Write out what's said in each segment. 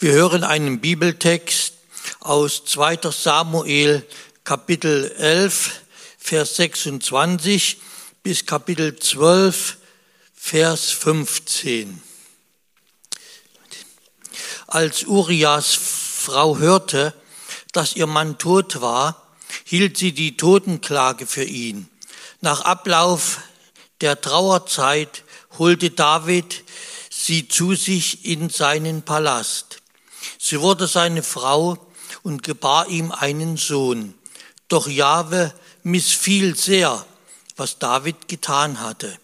Wir hören einen Bibeltext aus 2. Samuel Kapitel 11, Vers 26 bis Kapitel 12, Vers 15. Als Urias Frau hörte, dass ihr Mann tot war, hielt sie die Totenklage für ihn. Nach Ablauf der Trauerzeit holte David sie zu sich in seinen Palast. Sie wurde seine Frau und gebar ihm einen Sohn. Doch Jahwe missfiel sehr, was David getan hatte.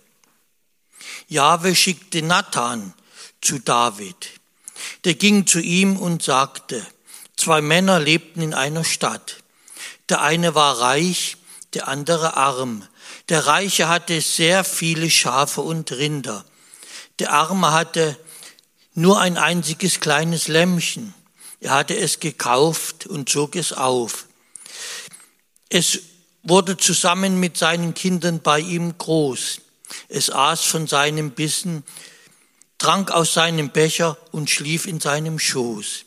Jahwe schickte Nathan zu David. Der ging zu ihm und sagte, zwei Männer lebten in einer Stadt. Der eine war reich, der andere arm. Der Reiche hatte sehr viele Schafe und Rinder. Der Arme hatte nur ein einziges kleines Lämmchen. Er hatte es gekauft und zog es auf. Es wurde zusammen mit seinen Kindern bei ihm groß. Es aß von seinem Bissen, trank aus seinem Becher und schlief in seinem Schoß.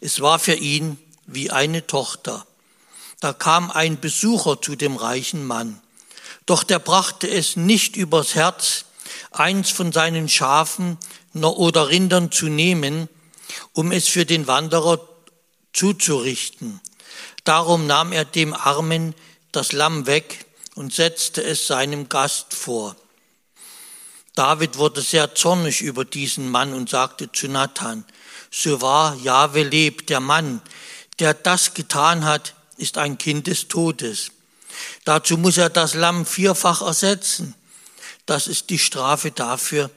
Es war für ihn wie eine Tochter. Da kam ein Besucher zu dem reichen Mann. Doch der brachte es nicht übers Herz, eins von seinen Schafen oder Rindern zu nehmen, um es für den Wanderer zuzurichten. Darum nahm er dem Armen das Lamm weg und setzte es seinem Gast vor. David wurde sehr zornig über diesen Mann und sagte zu Nathan, so wahr Jahwe lebt, der Mann, der das getan hat, ist ein Kind des Todes. Dazu muss er das Lamm vierfach ersetzen. Das ist die Strafe dafür,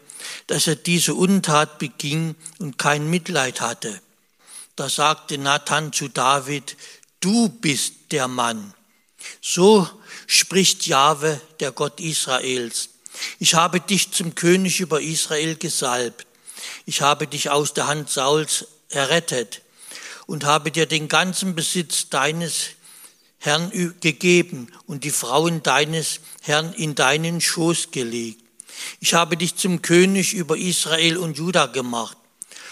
dass er diese Untat beging und kein Mitleid hatte. Da sagte Nathan zu David, du bist der Mann. So spricht Jahwe, der Gott Israels. Ich habe dich zum König über Israel gesalbt. Ich habe dich aus der Hand Sauls errettet und habe dir den ganzen Besitz deines Herrn gegeben und die Frauen deines Herrn in deinen Schoß gelegt. Ich habe dich zum König über Israel und Juda gemacht.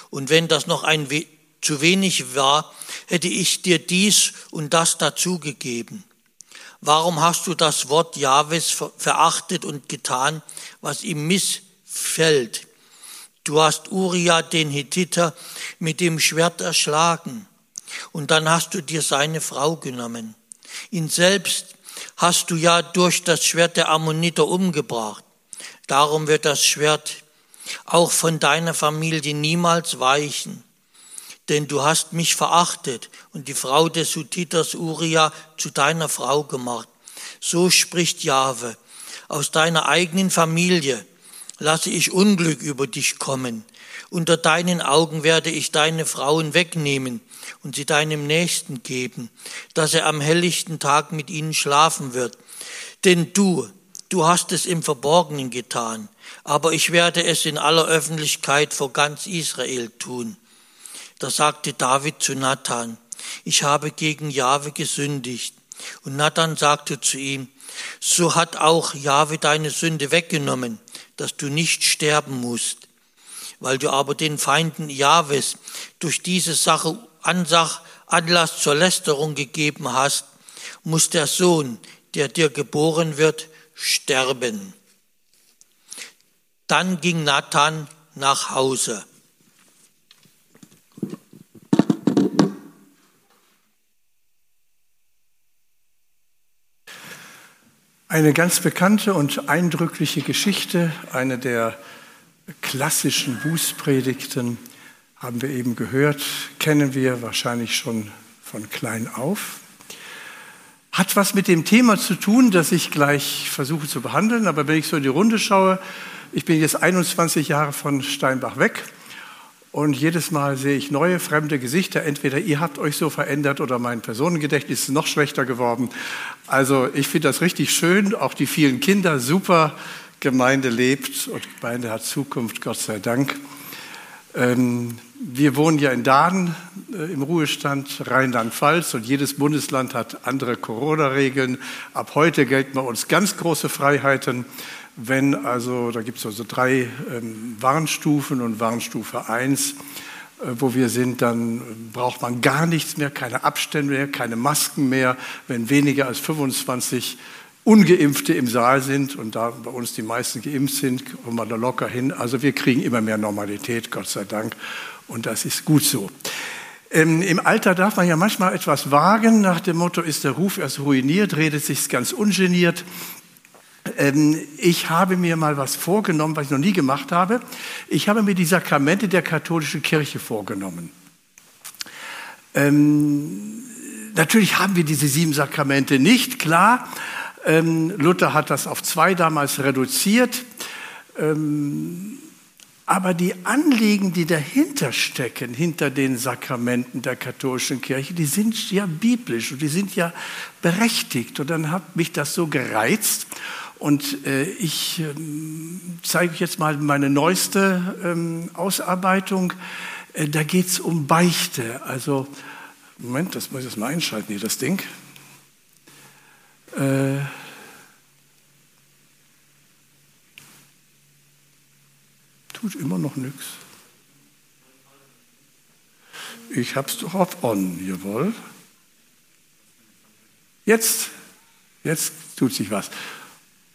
Und wenn das noch ein we zu wenig war, hätte ich dir dies und das dazugegeben. Warum hast du das Wort Jahwes verachtet und getan, was ihm missfällt? Du hast Uriah den Hethiter mit dem Schwert erschlagen und dann hast du dir seine Frau genommen. Ihn selbst hast du ja durch das Schwert der Ammoniter umgebracht. Darum wird das Schwert auch von deiner Familie niemals weichen. Denn du hast mich verachtet und die Frau des Suthiters Uriah zu deiner Frau gemacht. So spricht Jahwe. Aus deiner eigenen Familie lasse ich Unglück über dich kommen. Unter deinen Augen werde ich deine Frauen wegnehmen und sie deinem Nächsten geben, dass er am helllichten Tag mit ihnen schlafen wird. Denn du, du hast es im Verborgenen getan, aber ich werde es in aller Öffentlichkeit vor ganz Israel tun. Da sagte David zu Nathan, ich habe gegen Jahwe gesündigt. Und Nathan sagte zu ihm, so hat auch Jahwe deine Sünde weggenommen, dass du nicht sterben musst. Weil du aber den Feinden Jahwes durch diese Sache Ansach, Anlass zur Lästerung gegeben hast, muss der Sohn, der dir geboren wird, sterben. Dann ging Nathan nach Hause. Eine ganz bekannte und eindrückliche Geschichte, eine der klassischen Bußpredigten haben wir eben gehört, kennen wir wahrscheinlich schon von klein auf. Hat was mit dem Thema zu tun, das ich gleich versuche zu behandeln. Aber wenn ich so in die Runde schaue, ich bin jetzt 21 Jahre von Steinbach weg und jedes Mal sehe ich neue, fremde Gesichter. Entweder ihr habt euch so verändert oder mein Personengedächtnis ist noch schlechter geworden. Also ich finde das richtig schön. Auch die vielen Kinder, super. Gemeinde lebt und Gemeinde hat Zukunft, Gott sei Dank. Ähm, wir wohnen ja in Dahn äh, im Ruhestand, Rheinland-Pfalz, und jedes Bundesland hat andere Corona-Regeln. Ab heute gelten bei uns ganz große Freiheiten. Wenn also, da gibt es also drei ähm, Warnstufen und Warnstufe 1 wo wir sind, dann braucht man gar nichts mehr, keine Abstände mehr, keine Masken mehr. Wenn weniger als 25 Ungeimpfte im Saal sind und da bei uns die meisten geimpft sind, kommen wir da locker hin. Also wir kriegen immer mehr Normalität, Gott sei Dank. Und das ist gut so. Ähm, Im Alter darf man ja manchmal etwas wagen. Nach dem Motto, ist der Ruf erst ruiniert, redet sich ganz ungeniert. Ähm, ich habe mir mal was vorgenommen, was ich noch nie gemacht habe. Ich habe mir die Sakramente der katholischen Kirche vorgenommen. Ähm, natürlich haben wir diese sieben Sakramente nicht, klar. Ähm, Luther hat das auf zwei damals reduziert. Ähm, aber die Anliegen, die dahinter stecken, hinter den Sakramenten der katholischen Kirche, die sind ja biblisch und die sind ja berechtigt. Und dann hat mich das so gereizt. Und äh, ich äh, zeige euch jetzt mal meine neueste ähm, Ausarbeitung. Äh, da geht es um Beichte. Also, Moment, das muss ich jetzt mal einschalten hier, das Ding. Äh, tut immer noch nichts. Ich hab's doch auf On, jawohl. Jetzt, jetzt tut sich was.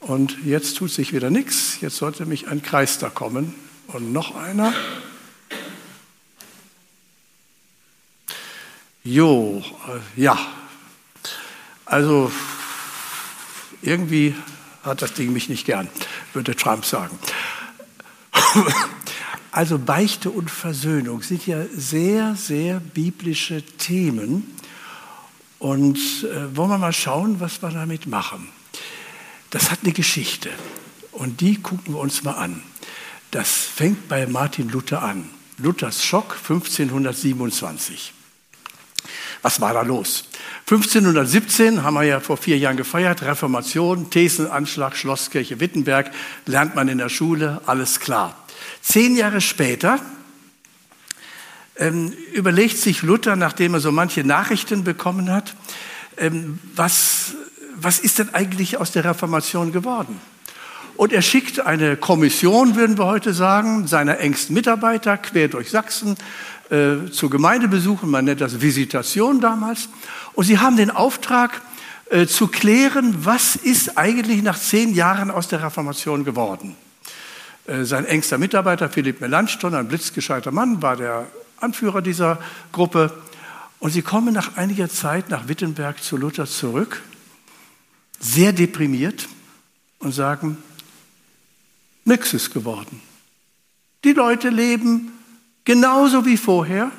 Und jetzt tut sich wieder nichts. Jetzt sollte mich ein Kreis da kommen. Und noch einer. Jo, äh, ja. Also irgendwie hat das Ding mich nicht gern, würde Trump sagen. Also Beichte und Versöhnung sind ja sehr, sehr biblische Themen. Und äh, wollen wir mal schauen, was wir damit machen. Das hat eine Geschichte und die gucken wir uns mal an. Das fängt bei Martin Luther an. Luthers Schock 1527. Was war da los? 1517 haben wir ja vor vier Jahren gefeiert, Reformation, Thesenanschlag, Schlosskirche Wittenberg, lernt man in der Schule, alles klar. Zehn Jahre später ähm, überlegt sich Luther, nachdem er so manche Nachrichten bekommen hat, ähm, was, was ist denn eigentlich aus der Reformation geworden? Und er schickt eine Kommission, würden wir heute sagen, seiner engsten Mitarbeiter quer durch Sachsen äh, zu Gemeindebesuchen, man nennt das Visitation damals. Und sie haben den Auftrag äh, zu klären, was ist eigentlich nach zehn Jahren aus der Reformation geworden. Äh, sein engster Mitarbeiter Philipp Melanchthon, ein blitzgescheiter Mann, war der Anführer dieser Gruppe. Und sie kommen nach einiger Zeit nach Wittenberg zu Luther zurück, sehr deprimiert und sagen, nichts ist geworden. Die Leute leben genauso wie vorher.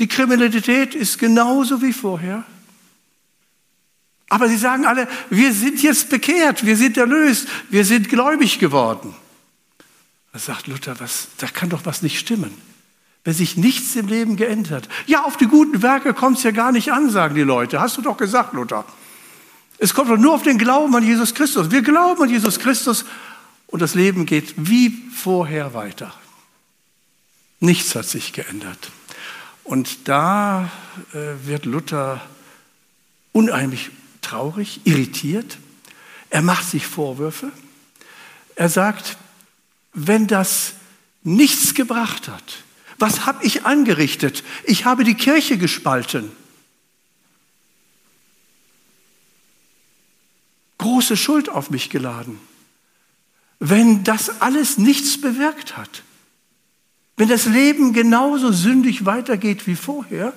Die Kriminalität ist genauso wie vorher. Aber sie sagen alle, wir sind jetzt bekehrt, wir sind erlöst, wir sind gläubig geworden. Da sagt Luther, was, da kann doch was nicht stimmen. Wenn sich nichts im Leben geändert. Ja, auf die guten Werke kommt es ja gar nicht an, sagen die Leute. Hast du doch gesagt, Luther. Es kommt doch nur auf den Glauben an Jesus Christus. Wir glauben an Jesus Christus und das Leben geht wie vorher weiter. Nichts hat sich geändert. Und da äh, wird Luther unheimlich traurig, irritiert. Er macht sich Vorwürfe. Er sagt, wenn das nichts gebracht hat, was habe ich angerichtet? Ich habe die Kirche gespalten. Große Schuld auf mich geladen. Wenn das alles nichts bewirkt hat, wenn das Leben genauso sündig weitergeht wie vorher,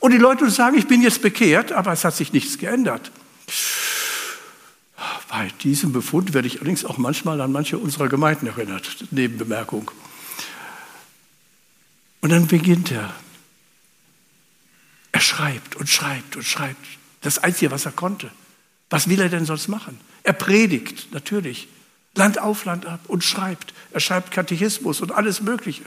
und die Leute sagen, ich bin jetzt bekehrt, aber es hat sich nichts geändert. Bei diesem Befund werde ich allerdings auch manchmal an manche unserer Gemeinden erinnert, Nebenbemerkung. Und dann beginnt er. Er schreibt und schreibt und schreibt. Das Einzige, was er konnte. Was will er denn sonst machen? Er predigt, natürlich. Land auf, Land ab und schreibt. Er schreibt Katechismus und alles Mögliche.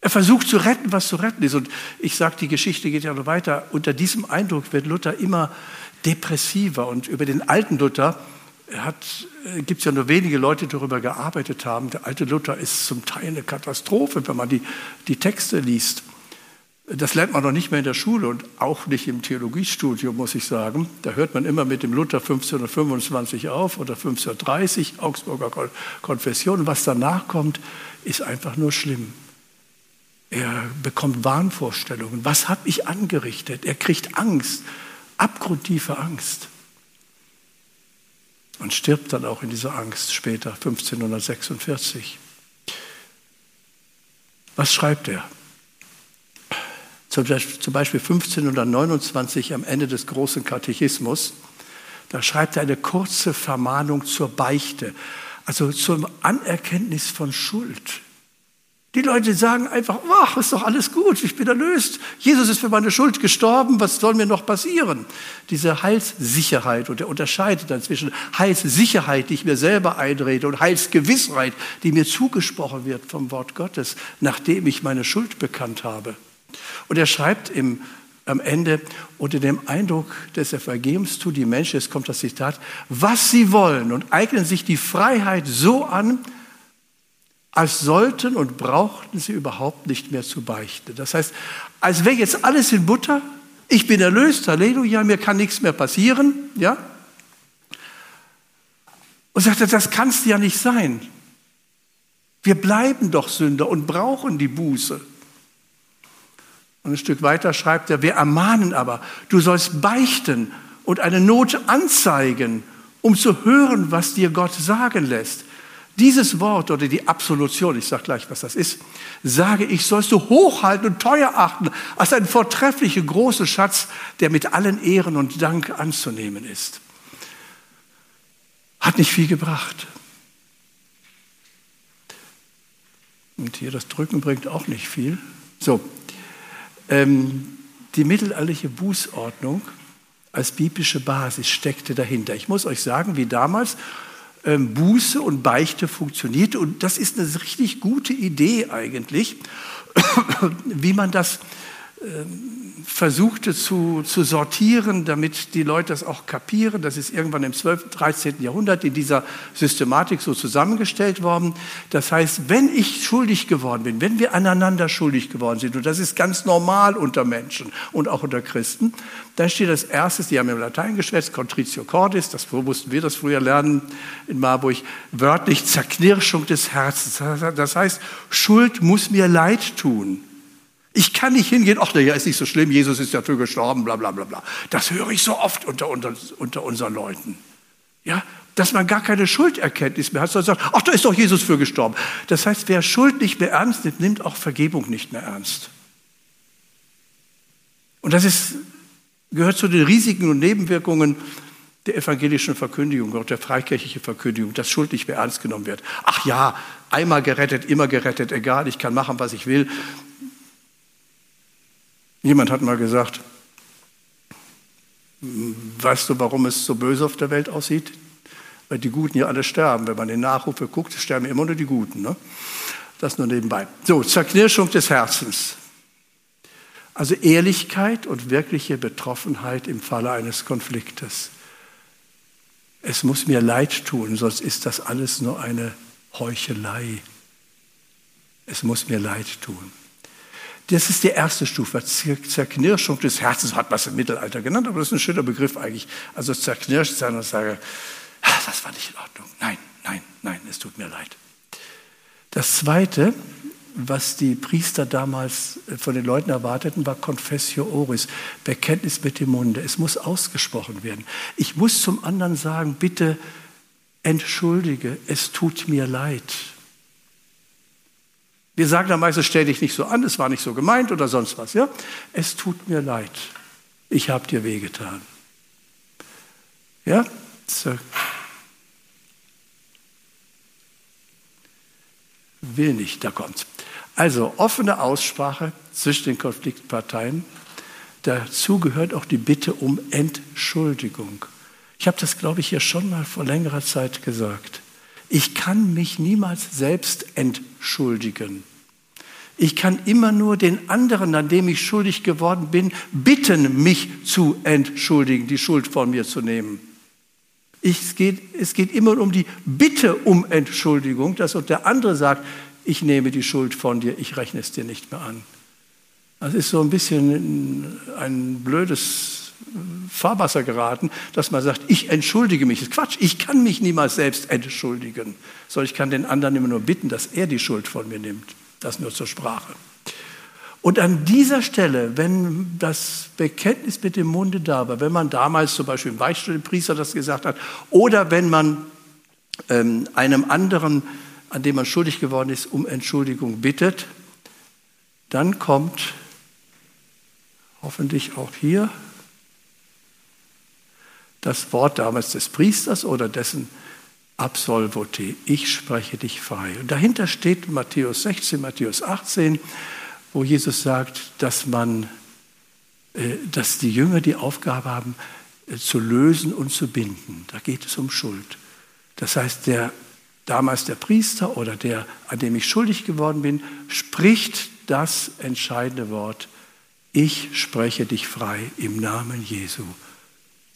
Er versucht zu retten, was zu retten ist. Und ich sage, die Geschichte geht ja noch weiter. Unter diesem Eindruck wird Luther immer depressiver. Und über den alten Luther äh, gibt es ja nur wenige Leute, die darüber gearbeitet haben. Der alte Luther ist zum Teil eine Katastrophe, wenn man die, die Texte liest. Das lernt man noch nicht mehr in der Schule und auch nicht im Theologiestudium, muss ich sagen. Da hört man immer mit dem Luther 1525 auf oder 1530, Augsburger Konfession. Was danach kommt, ist einfach nur schlimm. Er bekommt Wahnvorstellungen. Was habe ich angerichtet? Er kriegt Angst, abgrundtiefe Angst. Und stirbt dann auch in dieser Angst später, 1546. Was schreibt er? Zum Beispiel 1529 am Ende des großen Katechismus, da schreibt er eine kurze Vermahnung zur Beichte, also zum Anerkenntnis von Schuld. Die Leute sagen einfach, ach, ist doch alles gut, ich bin erlöst. Jesus ist für meine Schuld gestorben, was soll mir noch passieren? Diese Heilssicherheit, und er unterscheidet dann zwischen Heilssicherheit, die ich mir selber einrede, und Heilsgewissheit, die mir zugesprochen wird vom Wort Gottes, nachdem ich meine Schuld bekannt habe. Und er schreibt im, am Ende, unter dem Eindruck des Evangeliums tun die Menschen, es kommt das Zitat, was sie wollen und eignen sich die Freiheit so an, als sollten und brauchten sie überhaupt nicht mehr zu beichten. Das heißt, als wäre jetzt alles in Butter, ich bin erlöst, Halleluja, mir kann nichts mehr passieren, ja? Und sagte, das kann es ja nicht sein. Wir bleiben doch Sünder und brauchen die Buße. Und ein Stück weiter schreibt er, wir ermahnen aber, du sollst beichten und eine Not anzeigen, um zu hören, was dir Gott sagen lässt. Dieses Wort oder die Absolution, ich sage gleich, was das ist, sage ich, sollst du hochhalten und teuer achten als ein vortrefflicher großer Schatz, der mit allen Ehren und Dank anzunehmen ist. Hat nicht viel gebracht. Und hier das Drücken bringt auch nicht viel. So, ähm, die mittelalterliche Bußordnung als biblische Basis steckte dahinter. Ich muss euch sagen, wie damals ähm, Buße und Beichte funktioniert. Und das ist eine richtig gute Idee eigentlich, wie man das ähm, versuchte zu, zu sortieren, damit die Leute das auch kapieren. Das ist irgendwann im 12., 13. Jahrhundert in dieser Systematik so zusammengestellt worden. Das heißt, wenn ich schuldig geworden bin, wenn wir aneinander schuldig geworden sind, und das ist ganz normal unter Menschen und auch unter Christen, dann steht als erstes, die haben im Latein geschwätzt, Contritio Cordis, das mussten wir das früher lernen in Marburg, wörtlich Zerknirschung des Herzens. Das heißt, Schuld muss mir leid tun. Ich kann nicht hingehen, ach, ja, ist nicht so schlimm, Jesus ist dafür gestorben, bla, bla, bla, bla. Das höre ich so oft unter, unter, unter unseren Leuten. Ja, dass man gar keine Schulderkenntnis mehr hat, sondern sagt, ach, da ist doch Jesus für gestorben. Das heißt, wer Schuld nicht mehr ernst nimmt, nimmt auch Vergebung nicht mehr ernst. Und das ist, gehört zu den Risiken und Nebenwirkungen der evangelischen Verkündigung, auch der freikirchlichen Verkündigung, dass Schuld nicht mehr ernst genommen wird. Ach ja, einmal gerettet, immer gerettet, egal, ich kann machen, was ich will. Jemand hat mal gesagt, weißt du, warum es so böse auf der Welt aussieht? Weil die Guten ja alle sterben. Wenn man in Nachrufe guckt, sterben immer nur die Guten. Ne? Das nur nebenbei. So, Zerknirschung des Herzens. Also Ehrlichkeit und wirkliche Betroffenheit im Falle eines Konfliktes. Es muss mir leid tun, sonst ist das alles nur eine Heuchelei. Es muss mir leid tun. Das ist die erste Stufe, Zerknirschung des Herzens, hat man es im Mittelalter genannt, aber das ist ein schöner Begriff eigentlich. Also zerknirscht sein und sage, das war nicht in Ordnung. Nein, nein, nein, es tut mir leid. Das Zweite, was die Priester damals äh, von den Leuten erwarteten, war Confessio Oris, Bekenntnis mit dem Munde. Es muss ausgesprochen werden. Ich muss zum anderen sagen, bitte entschuldige, es tut mir leid. Wir sagen dann meistens, stell dich nicht so an, es war nicht so gemeint oder sonst was. Ja? Es tut mir leid, ich habe dir wehgetan. Ja? So. Will nicht, da kommt's. Also offene Aussprache zwischen den Konfliktparteien. Dazu gehört auch die Bitte um Entschuldigung. Ich habe das, glaube ich, hier schon mal vor längerer Zeit gesagt. Ich kann mich niemals selbst entschuldigen. Ich kann immer nur den anderen, an dem ich schuldig geworden bin, bitten, mich zu entschuldigen, die Schuld von mir zu nehmen. es, geht, es geht immer um die Bitte um Entschuldigung, dass der andere sagt, ich nehme die Schuld von dir, ich rechne es dir nicht mehr an. Das ist so ein bisschen ein blödes Fahrwasser geraten, dass man sagt, ich entschuldige mich. Das ist Quatsch, ich kann mich niemals selbst entschuldigen, sondern ich kann den anderen immer nur bitten, dass er die Schuld von mir nimmt. Das nur zur Sprache. Und an dieser Stelle, wenn das Bekenntnis mit dem Munde da war, wenn man damals zum Beispiel im Weichstuhlpriester das gesagt hat, oder wenn man ähm, einem anderen, an dem man schuldig geworden ist, um Entschuldigung bittet, dann kommt hoffentlich auch hier das Wort damals des Priesters oder dessen Absolvote. Ich spreche dich frei. Und dahinter steht Matthäus 16, Matthäus 18, wo Jesus sagt, dass man, äh, dass die Jünger die Aufgabe haben, äh, zu lösen und zu binden. Da geht es um Schuld. Das heißt, der damals der Priester oder der, an dem ich schuldig geworden bin, spricht das entscheidende Wort. Ich spreche dich frei im Namen Jesu.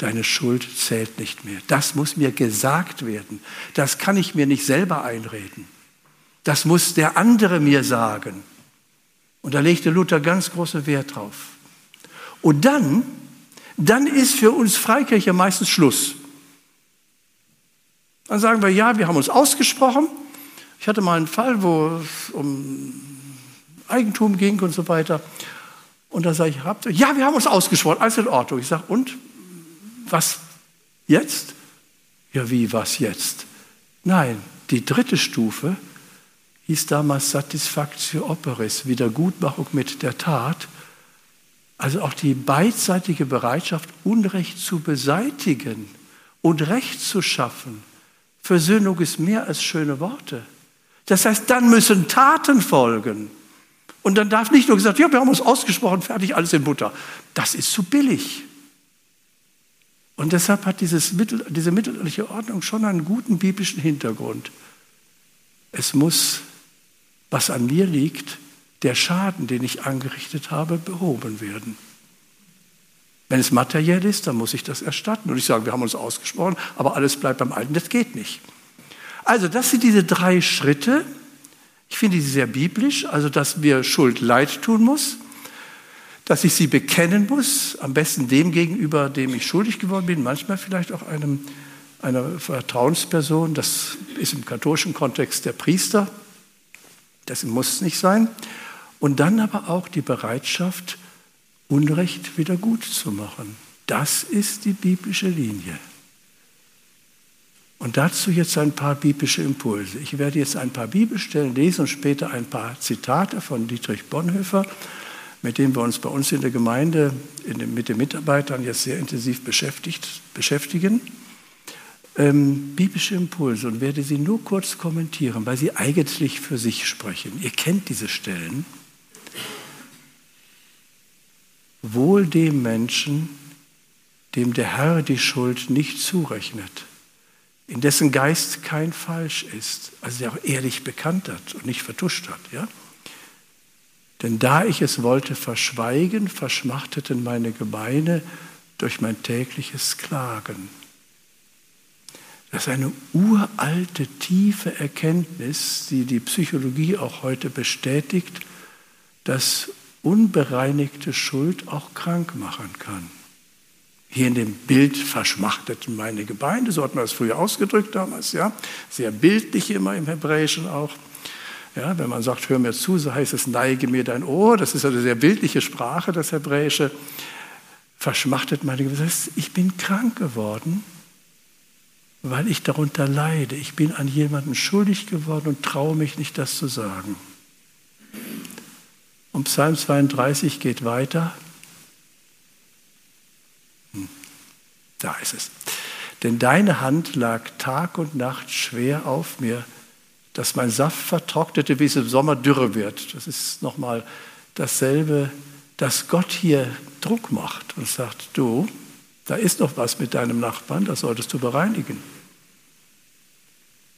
Deine Schuld zählt nicht mehr. Das muss mir gesagt werden. Das kann ich mir nicht selber einreden. Das muss der andere mir sagen. Und da legte Luther ganz großen Wert drauf. Und dann, dann ist für uns Freikirche meistens Schluss. Dann sagen wir, ja, wir haben uns ausgesprochen. Ich hatte mal einen Fall, wo es um Eigentum ging und so weiter. Und da sage ich, ja, wir haben uns ausgesprochen, alles in Ordnung. Ich sage, und was jetzt? Ja, wie was jetzt? Nein, die dritte Stufe hieß damals Satisfactio operis, Wiedergutmachung mit der Tat. Also auch die beidseitige Bereitschaft, Unrecht zu beseitigen und Recht zu schaffen. Versöhnung ist mehr als schöne Worte. Das heißt, dann müssen Taten folgen. Und dann darf nicht nur gesagt, ja, wir haben uns ausgesprochen, fertig, alles in Butter. Das ist zu billig. Und deshalb hat dieses Mittel, diese mittelalterliche Ordnung schon einen guten biblischen Hintergrund. Es muss, was an mir liegt, der Schaden, den ich angerichtet habe, behoben werden. Wenn es materiell ist, dann muss ich das erstatten. Und ich sage, wir haben uns ausgesprochen, aber alles bleibt beim Alten, das geht nicht. Also das sind diese drei Schritte, ich finde sie sehr biblisch, also dass mir Schuld leid tun muss, dass ich sie bekennen muss, am besten dem gegenüber, dem ich schuldig geworden bin, manchmal vielleicht auch einem, einer Vertrauensperson, das ist im katholischen Kontext der Priester, das muss nicht sein. Und dann aber auch die Bereitschaft, Unrecht wieder gut zu machen. Das ist die biblische Linie. Und dazu jetzt ein paar biblische Impulse. Ich werde jetzt ein paar Bibelstellen lesen und später ein paar Zitate von Dietrich Bonhoeffer, mit dem wir uns bei uns in der Gemeinde in mit den Mitarbeitern jetzt sehr intensiv beschäftigen. Ähm, biblische Impulse und werde sie nur kurz kommentieren, weil sie eigentlich für sich sprechen. Ihr kennt diese Stellen. Wohl dem Menschen, dem der Herr die Schuld nicht zurechnet in dessen Geist kein Falsch ist, also der auch ehrlich bekannt hat und nicht vertuscht hat. Ja? Denn da ich es wollte verschweigen, verschmachteten meine Gebeine durch mein tägliches Klagen. Das ist eine uralte, tiefe Erkenntnis, die die Psychologie auch heute bestätigt, dass unbereinigte Schuld auch krank machen kann hier in dem Bild verschmachteten meine Gebeine, so hat man das früher ausgedrückt damals, ja, sehr bildlich immer im Hebräischen auch. Ja, wenn man sagt, hör mir zu, so heißt es, neige mir dein Ohr, das ist eine sehr bildliche Sprache, das Hebräische. Verschmachtet meine heißt, ich bin krank geworden, weil ich darunter leide. Ich bin an jemanden schuldig geworden und traue mich nicht, das zu sagen. Und Psalm 32 geht weiter. Da ist es. Denn deine Hand lag Tag und Nacht schwer auf mir, dass mein Saft vertrocknete, wie es im Sommer dürre wird. Das ist nochmal dasselbe, dass Gott hier Druck macht und sagt, du, da ist noch was mit deinem Nachbarn, das solltest du bereinigen.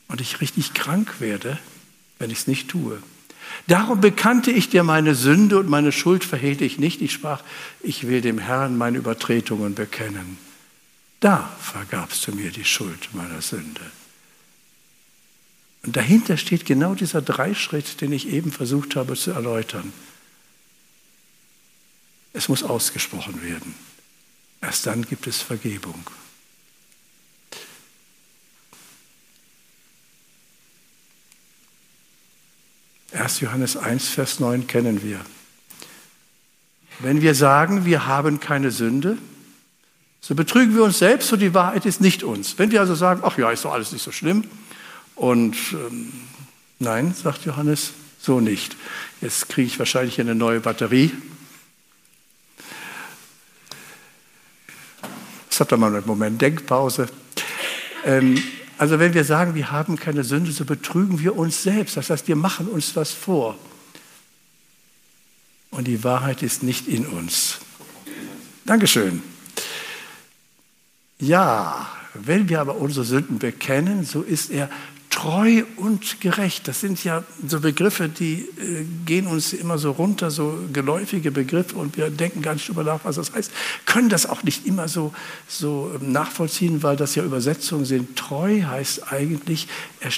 Und ich richtig krank werde, wenn ich es nicht tue. Darum bekannte ich dir meine Sünde und meine Schuld verhehlte ich nicht. Ich sprach, ich will dem Herrn meine Übertretungen bekennen. Da vergabst du mir die Schuld meiner Sünde. Und dahinter steht genau dieser Dreischritt, den ich eben versucht habe zu erläutern. Es muss ausgesprochen werden. Erst dann gibt es Vergebung. Erst Johannes 1, Vers 9 kennen wir. Wenn wir sagen, wir haben keine Sünde, so betrügen wir uns selbst und die Wahrheit ist nicht uns. Wenn wir also sagen, ach ja, ist doch alles nicht so schlimm, und ähm, nein, sagt Johannes, so nicht. Jetzt kriege ich wahrscheinlich eine neue Batterie. Das habt ihr mal einen Moment Denkpause. Ähm, also wenn wir sagen, wir haben keine Sünde, so betrügen wir uns selbst. Das heißt, wir machen uns was vor und die Wahrheit ist nicht in uns. Dankeschön. Ja, wenn wir aber unsere Sünden bekennen, so ist er treu und gerecht. Das sind ja so Begriffe, die äh, gehen uns immer so runter, so geläufige Begriffe und wir denken gar nicht darüber nach, was das heißt. Können das auch nicht immer so, so ähm, nachvollziehen, weil das ja Übersetzungen sind. Treu heißt eigentlich,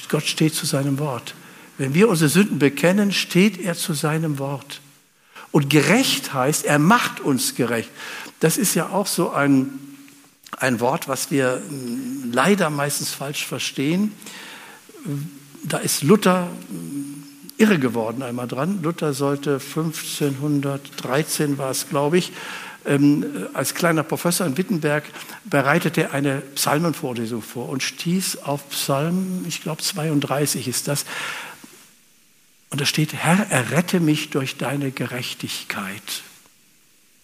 Gott steht zu seinem Wort. Wenn wir unsere Sünden bekennen, steht er zu seinem Wort. Und gerecht heißt, er macht uns gerecht. Das ist ja auch so ein, ein Wort, was wir hm, leider meistens falsch verstehen. Da ist Luther hm, irre geworden einmal dran. Luther sollte 1513 war es, glaube ich, ähm, als kleiner Professor in Wittenberg bereitete er eine Psalmenvorlesung vor und stieß auf Psalm, ich glaube 32 ist das, und da steht, Herr, errette mich durch deine Gerechtigkeit.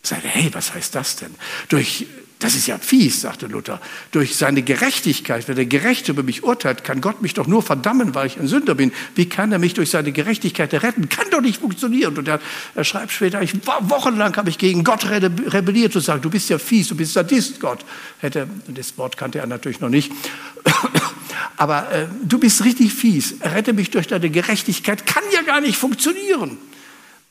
Sagte, hey, was heißt das denn? Durch, das ist ja fies, sagte Luther. Durch seine Gerechtigkeit, wenn der Gerechte über mich urteilt, kann Gott mich doch nur verdammen, weil ich ein Sünder bin. Wie kann er mich durch seine Gerechtigkeit retten? Kann doch nicht funktionieren. Und er, er schreibt später, ich, wochenlang habe ich gegen Gott rebelliert und sagt, du bist ja fies, du bist Sadist, Gott. Hätte, das Wort kannte er natürlich noch nicht. Aber äh, du bist richtig fies. Rette mich durch deine Gerechtigkeit. Kann ja gar nicht funktionieren.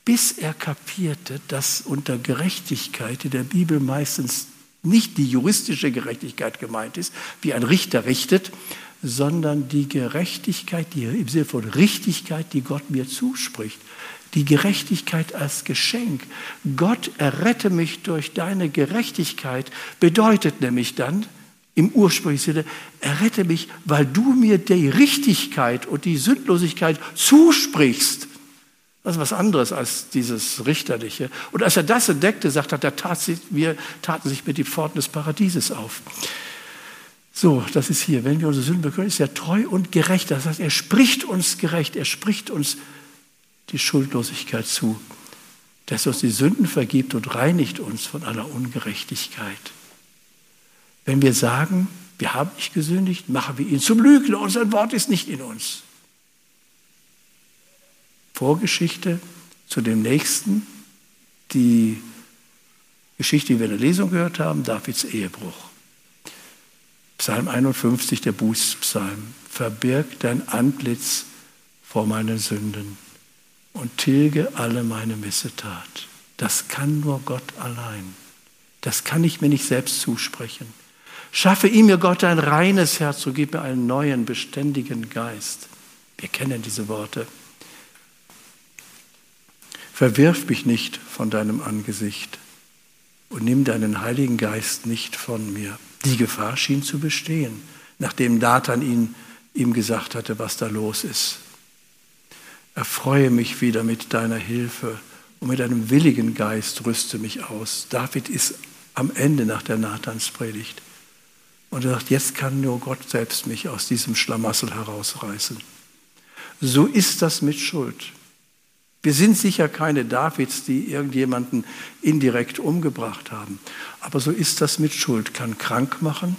Bis er kapierte, dass unter Gerechtigkeit in der Bibel meistens nicht die juristische Gerechtigkeit gemeint ist, wie ein Richter richtet, sondern die Gerechtigkeit, die im Sinne von Richtigkeit, die Gott mir zuspricht. Die Gerechtigkeit als Geschenk. Gott errette mich durch deine Gerechtigkeit bedeutet nämlich dann, im ursprünglichen Sinne, errette mich, weil du mir die Richtigkeit und die Sündlosigkeit zusprichst. Das ist was anderes als dieses Richterliche. Und als er das entdeckte, sagt er, da tat sich, wir taten sich mit die Pforten des Paradieses auf. So, das ist hier. Wenn wir unsere Sünden bekennen, ist er treu und gerecht. Das heißt, er spricht uns gerecht. Er spricht uns die Schuldlosigkeit zu. Dass er uns die Sünden vergibt und reinigt uns von aller Ungerechtigkeit. Wenn wir sagen, wir haben nicht gesündigt, machen wir ihn zum Lügner und sein Wort ist nicht in uns. Vorgeschichte zu dem nächsten, die Geschichte, die wir in der Lesung gehört haben, Davids Ehebruch. Psalm 51, der Bußpsalm. Verbirg dein Antlitz vor meinen Sünden und tilge alle meine Missetat. Das kann nur Gott allein. Das kann ich mir nicht selbst zusprechen. Schaffe ihm, mir Gott, ein reines Herz und gib mir einen neuen, beständigen Geist. Wir kennen diese Worte. Verwirf mich nicht von deinem Angesicht und nimm deinen Heiligen Geist nicht von mir. Die Gefahr schien zu bestehen, nachdem Nathan ihn, ihm gesagt hatte, was da los ist. Erfreue mich wieder mit deiner Hilfe und mit einem willigen Geist rüste mich aus. David ist am Ende nach der Nathanspredigt. Und er sagt, jetzt kann nur Gott selbst mich aus diesem Schlamassel herausreißen. So ist das mit Schuld. Wir sind sicher keine Davids, die irgendjemanden indirekt umgebracht haben. Aber so ist das mit Schuld. Kann krank machen.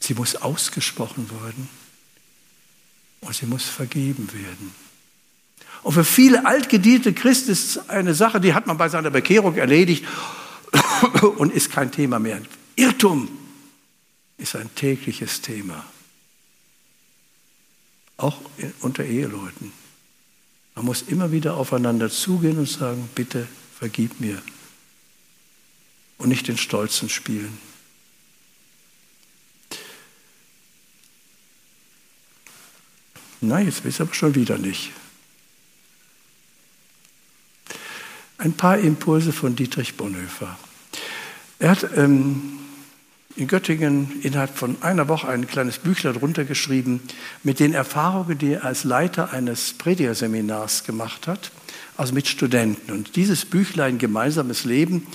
Sie muss ausgesprochen werden. Und sie muss vergeben werden. Und für viele altgediente Christen ist es eine Sache, die hat man bei seiner Bekehrung erledigt und ist kein Thema mehr. Irrtum ist ein tägliches Thema. Auch unter Eheleuten. Man muss immer wieder aufeinander zugehen und sagen, bitte vergib mir. Und nicht den Stolzen spielen. Na, jetzt wisst ihr aber schon wieder nicht. Ein paar Impulse von Dietrich Bonhoeffer. Er hat ähm, in Göttingen innerhalb von einer Woche ein kleines Büchlein drunter geschrieben mit den Erfahrungen, die er als Leiter eines Predigerseminars gemacht hat, also mit Studenten. Und dieses Büchlein Gemeinsames Leben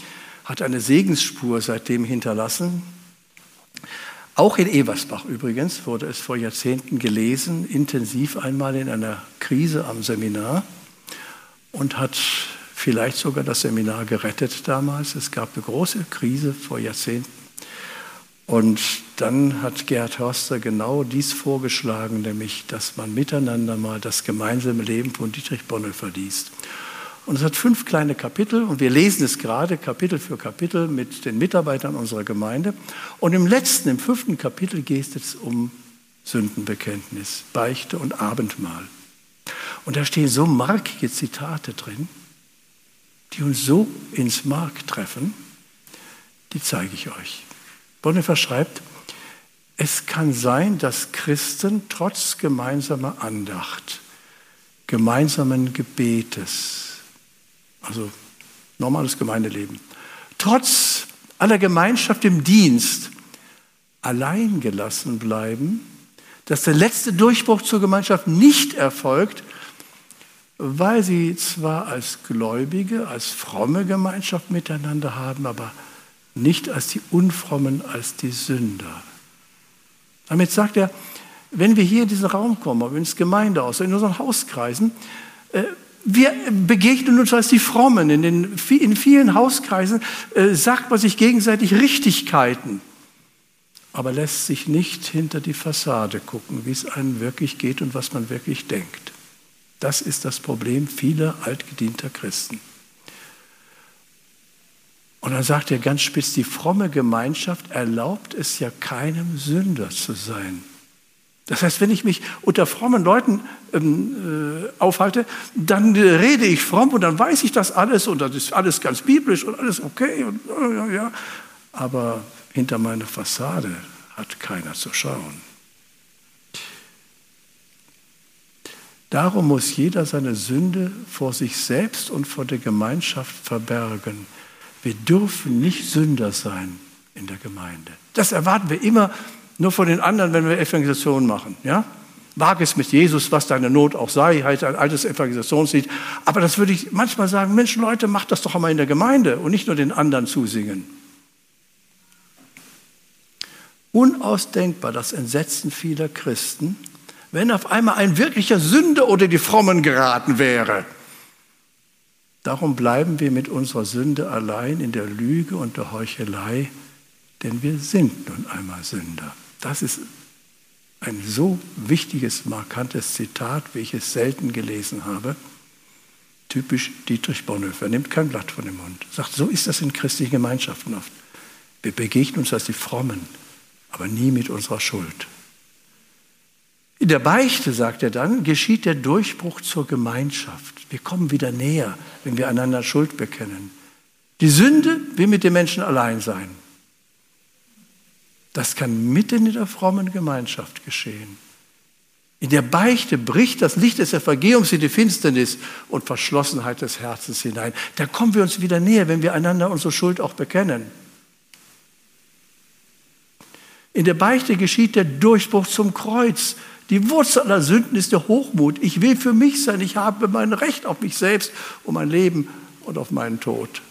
hat eine Segensspur seitdem hinterlassen. Auch in Eversbach übrigens wurde es vor Jahrzehnten gelesen, intensiv einmal in einer Krise am Seminar und hat vielleicht sogar das Seminar gerettet damals. Es gab eine große Krise vor Jahrzehnten. Und dann hat Gerhard Hörster genau dies vorgeschlagen, nämlich, dass man miteinander mal das gemeinsame Leben von Dietrich Bonhoeffer liest. Und es hat fünf kleine Kapitel und wir lesen es gerade Kapitel für Kapitel mit den Mitarbeitern unserer Gemeinde. Und im letzten, im fünften Kapitel geht es um Sündenbekenntnis, Beichte und Abendmahl. Und da stehen so markige Zitate drin, die uns so ins Mark treffen, die zeige ich euch. Bonhoeffer schreibt, es kann sein, dass Christen trotz gemeinsamer Andacht, gemeinsamen Gebetes, also normales Gemeindeleben, trotz aller Gemeinschaft im Dienst allein gelassen bleiben, dass der letzte Durchbruch zur Gemeinschaft nicht erfolgt, weil sie zwar als Gläubige, als fromme Gemeinschaft miteinander haben, aber nicht als die Unfrommen, als die Sünder. Damit sagt er, wenn wir hier in diesen Raum kommen, ins Gemeindehaus, in unseren Hauskreisen, äh, wir begegnen uns als die Frommen. In, den, in vielen Hauskreisen äh, sagt man sich gegenseitig Richtigkeiten, aber lässt sich nicht hinter die Fassade gucken, wie es einem wirklich geht und was man wirklich denkt. Das ist das Problem vieler altgedienter Christen. Und dann sagt er ganz spitz, die fromme Gemeinschaft erlaubt es ja keinem Sünder zu sein. Das heißt, wenn ich mich unter frommen Leuten ähm, äh, aufhalte, dann rede ich fromm und dann weiß ich das alles und das ist alles ganz biblisch und alles okay. Und, äh, ja. Aber hinter meiner Fassade hat keiner zu schauen. Darum muss jeder seine Sünde vor sich selbst und vor der Gemeinschaft verbergen. Wir dürfen nicht Sünder sein in der Gemeinde. Das erwarten wir immer nur von den anderen, wenn wir Evangelisation machen. Ja? Wag es mit Jesus, was deine Not auch sei, halt ein altes Evangelisationslied. Aber das würde ich manchmal sagen, Mensch, Leute, macht das doch einmal in der Gemeinde und nicht nur den anderen zusingen. Unausdenkbar das Entsetzen vieler Christen, wenn auf einmal ein wirklicher Sünder oder die Frommen geraten wäre. Darum bleiben wir mit unserer Sünde allein in der Lüge und der Heuchelei, denn wir sind nun einmal Sünder. Das ist ein so wichtiges, markantes Zitat, wie ich es selten gelesen habe. Typisch Dietrich Bonhoeffer, nimmt kein Blatt von dem Mund. Sagt, so ist das in christlichen Gemeinschaften oft. Wir begegnen uns als die Frommen, aber nie mit unserer Schuld. In der Beichte, sagt er dann, geschieht der Durchbruch zur Gemeinschaft. Wir kommen wieder näher, wenn wir einander Schuld bekennen. Die Sünde will mit den Menschen allein sein. Das kann mitten in der frommen Gemeinschaft geschehen. In der Beichte bricht das Licht des Evangeliums in die Finsternis und Verschlossenheit des Herzens hinein. Da kommen wir uns wieder näher, wenn wir einander unsere Schuld auch bekennen. In der Beichte geschieht der Durchbruch zum Kreuz. Die Wurzel aller Sünden ist der Hochmut. Ich will für mich sein. Ich habe mein Recht auf mich selbst, um mein Leben und auf meinen Tod.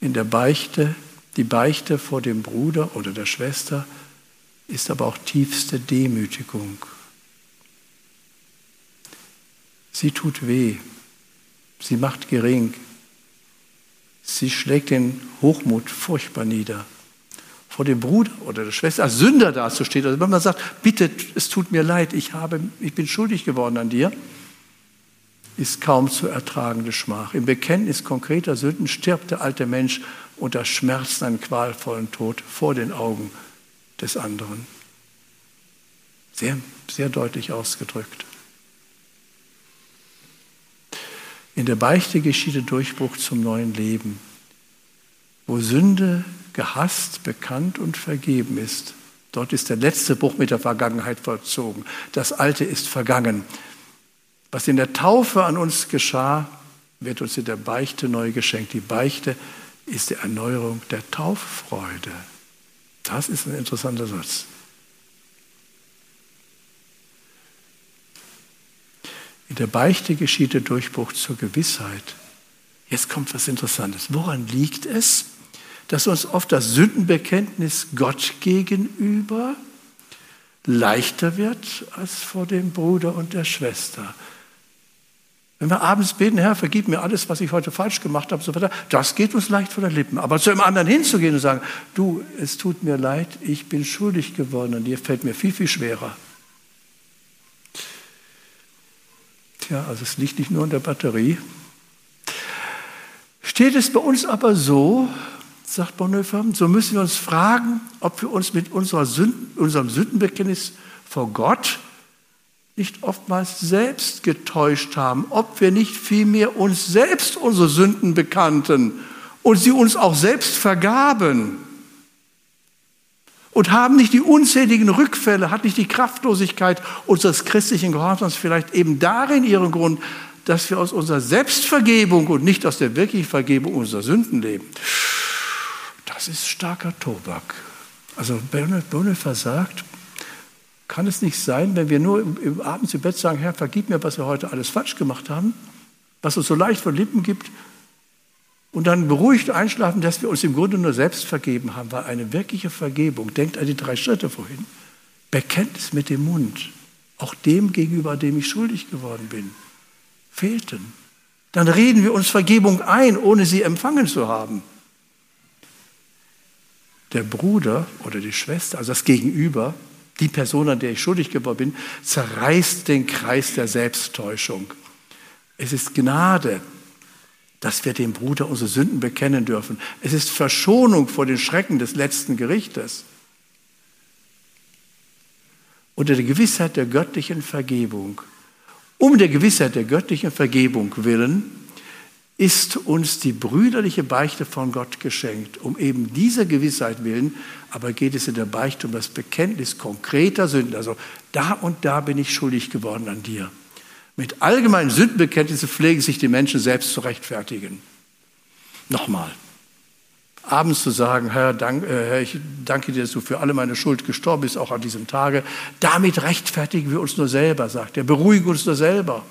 In der Beichte, die Beichte vor dem Bruder oder der Schwester ist aber auch tiefste Demütigung. Sie tut weh. Sie macht gering. Sie schlägt den Hochmut furchtbar nieder vor dem Bruder oder der Schwester als Sünder dazustehen. Also wenn man sagt, bitte, es tut mir leid, ich, habe, ich bin schuldig geworden an dir, ist kaum zu ertragende Schmach. Im Bekenntnis konkreter Sünden stirbt der alte Mensch unter Schmerzen einen qualvollen Tod vor den Augen des anderen. Sehr, sehr deutlich ausgedrückt. In der Beichte geschieht der Durchbruch zum neuen Leben, wo Sünde gehasst, bekannt und vergeben ist. Dort ist der letzte Bruch mit der Vergangenheit vollzogen. Das Alte ist vergangen. Was in der Taufe an uns geschah, wird uns in der Beichte neu geschenkt. Die Beichte ist die Erneuerung der Tauffreude. Das ist ein interessanter Satz. In der Beichte geschieht der Durchbruch zur Gewissheit. Jetzt kommt was Interessantes. Woran liegt es, dass uns oft das Sündenbekenntnis Gott gegenüber leichter wird als vor dem Bruder und der Schwester? Wenn wir abends beten, Herr, vergib mir alles, was ich heute falsch gemacht habe, so weiter, das geht uns leicht von den Lippen. Aber zu einem anderen hinzugehen und sagen, du, es tut mir leid, ich bin schuldig geworden und dir fällt mir viel, viel schwerer. Tja, also es liegt nicht nur an der Batterie. Steht es bei uns aber so, sagt Bonhoeffer, so müssen wir uns fragen, ob wir uns mit Sünden, unserem Sündenbekenntnis vor Gott nicht oftmals selbst getäuscht haben, ob wir nicht vielmehr uns selbst unsere Sünden bekannten und sie uns auch selbst vergaben und haben nicht die unzähligen Rückfälle, hat nicht die Kraftlosigkeit unseres christlichen Gehorsams vielleicht eben darin ihren Grund, dass wir aus unserer Selbstvergebung und nicht aus der wirklichen Vergebung unserer Sünden leben. Das ist starker Tobak. Also Bonhoeffer sagt, kann es nicht sein, wenn wir nur abends im Bett sagen, Herr, vergib mir, was wir heute alles falsch gemacht haben, was uns so leicht von Lippen gibt, und dann beruhigt einschlafen, dass wir uns im Grunde nur selbst vergeben haben, weil eine wirkliche Vergebung, denkt an die drei Schritte vorhin, Bekenntnis mit dem Mund, auch dem gegenüber, dem ich schuldig geworden bin, fehlten. Dann reden wir uns Vergebung ein, ohne sie empfangen zu haben. Der Bruder oder die Schwester, also das Gegenüber, die Person, an der ich schuldig geworden bin, zerreißt den Kreis der Selbsttäuschung. Es ist Gnade, dass wir dem Bruder unsere Sünden bekennen dürfen. Es ist Verschonung vor den Schrecken des letzten Gerichtes. Unter der Gewissheit der göttlichen Vergebung, um der Gewissheit der göttlichen Vergebung willen, ist uns die brüderliche Beichte von Gott geschenkt. Um eben dieser Gewissheit willen, aber geht es in der Beichte um das Bekenntnis konkreter Sünden. Also da und da bin ich schuldig geworden an dir. Mit allgemeinen Sündenbekenntnissen pflegen sich die Menschen selbst zu rechtfertigen. Nochmal. Abends zu sagen, Herr, dank, äh, Herr, ich danke dir, dass du für alle meine Schuld gestorben bist, auch an diesem Tage. Damit rechtfertigen wir uns nur selber, sagt er. Beruhigen uns nur selber.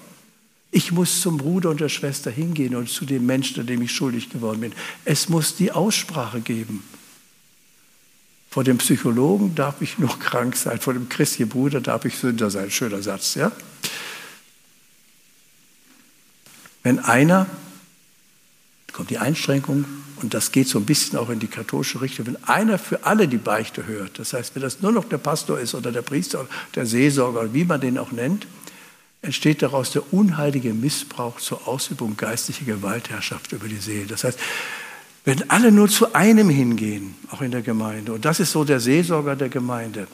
Ich muss zum Bruder und der Schwester hingehen und zu dem Menschen, an dem ich schuldig geworden bin. Es muss die Aussprache geben. Vor dem Psychologen darf ich nur krank sein, vor dem christlichen Bruder darf ich Sünder sein. Schöner Satz, ja? Wenn einer, kommt die Einschränkung, und das geht so ein bisschen auch in die katholische Richtung, wenn einer für alle die Beichte hört, das heißt, wenn das nur noch der Pastor ist oder der Priester oder der Seelsorger, wie man den auch nennt, entsteht daraus der unheilige Missbrauch zur Ausübung geistlicher Gewaltherrschaft über die Seele. Das heißt, wenn alle nur zu einem hingehen, auch in der Gemeinde, und das ist so der Seelsorger der Gemeinde,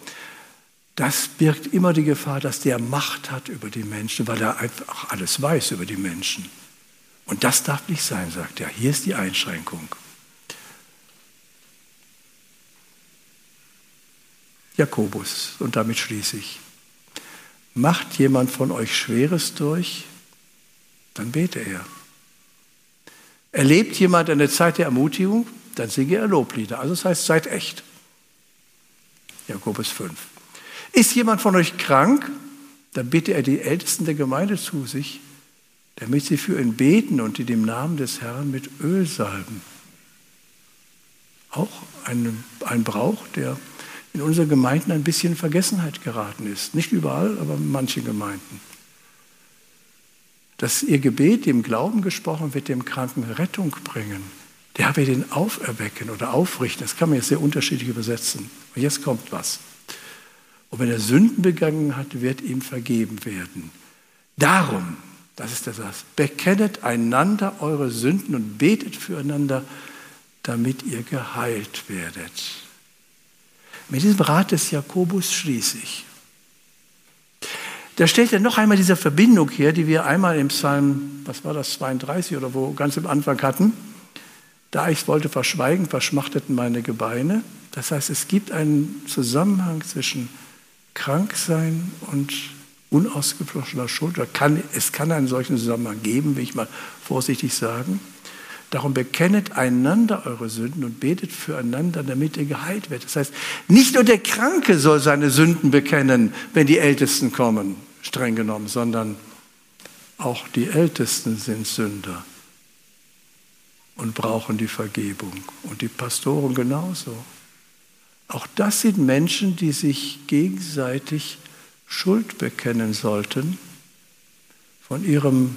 das birgt immer die Gefahr, dass der Macht hat über die Menschen, weil er einfach alles weiß über die Menschen. Und das darf nicht sein, sagt er. Hier ist die Einschränkung. Jakobus, und damit schließe ich. Macht jemand von euch Schweres durch, dann bete er. Erlebt jemand eine Zeit der Ermutigung, dann singe er Loblieder. Also das heißt, seid echt. Jakobus 5. Ist jemand von euch krank, dann bitte er die Ältesten der Gemeinde zu sich, damit sie für ihn beten und ihn im Namen des Herrn mit Öl salben. Auch ein, ein Brauch, der in unseren Gemeinden ein bisschen in Vergessenheit geraten ist. Nicht überall, aber in manchen Gemeinden. Dass ihr Gebet im Glauben gesprochen wird, dem Kranken Rettung bringen. Der wird ihn auferwecken oder aufrichten. Das kann man jetzt sehr unterschiedlich übersetzen. Und jetzt kommt was. Und wenn er Sünden begangen hat, wird ihm vergeben werden. Darum, das ist der Satz, bekennet einander eure Sünden und betet füreinander, damit ihr geheilt werdet. Mit diesem Rat des Jakobus schließe ich. Da stellt er noch einmal diese Verbindung her, die wir einmal im Psalm, was war das, 32 oder wo, ganz am Anfang hatten. Da ich wollte verschweigen, verschmachteten meine Gebeine. Das heißt, es gibt einen Zusammenhang zwischen krank sein und unausgesprochener Schuld. Es kann einen solchen Zusammenhang geben, will ich mal vorsichtig sagen. Darum bekennet einander eure Sünden und betet füreinander, damit ihr geheilt werdet. Das heißt, nicht nur der Kranke soll seine Sünden bekennen, wenn die Ältesten kommen, streng genommen, sondern auch die Ältesten sind Sünder und brauchen die Vergebung. Und die Pastoren genauso. Auch das sind Menschen, die sich gegenseitig Schuld bekennen sollten, von ihrem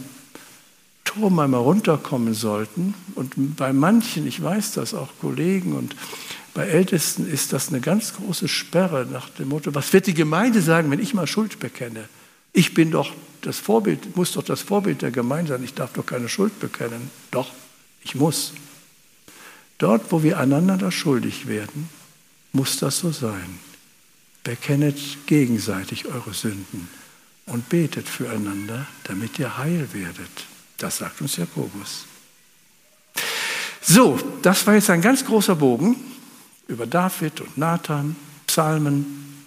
Turm einmal runterkommen sollten. Und bei manchen, ich weiß das auch Kollegen und bei Ältesten ist das eine ganz große Sperre nach dem Motto, was wird die Gemeinde sagen, wenn ich mal Schuld bekenne? Ich bin doch das Vorbild, muss doch das Vorbild der Gemeinde sein, ich darf doch keine Schuld bekennen. Doch, ich muss. Dort, wo wir einander schuldig werden, muss das so sein. Bekennet gegenseitig eure Sünden und betet füreinander, damit ihr heil werdet. Das sagt uns Jakobus. So, das war jetzt ein ganz großer Bogen über David und Nathan, Psalmen,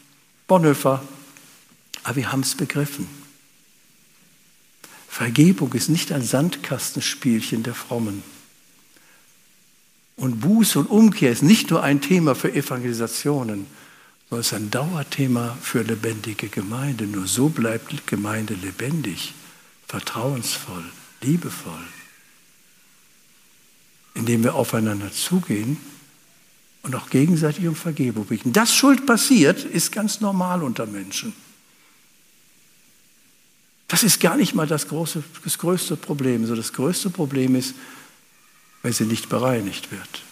Bonhoeffer. Aber wir haben es begriffen. Vergebung ist nicht ein Sandkastenspielchen der Frommen. Und Buße und Umkehr ist nicht nur ein Thema für Evangelisationen, sondern es ist ein Dauerthema für lebendige Gemeinde. Nur so bleibt Gemeinde lebendig, vertrauensvoll, liebevoll, indem wir aufeinander zugehen und auch gegenseitig um Vergebung bitten. Dass Schuld passiert, ist ganz normal unter Menschen. Das ist gar nicht mal das, große, das größte Problem. So das größte Problem ist, wenn sie nicht bereinigt wird.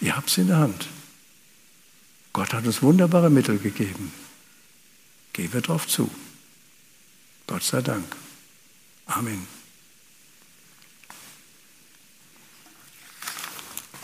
Ihr habt es in der Hand. Gott hat uns wunderbare Mittel gegeben. Gehen wir darauf zu. Gott sei Dank. Amen.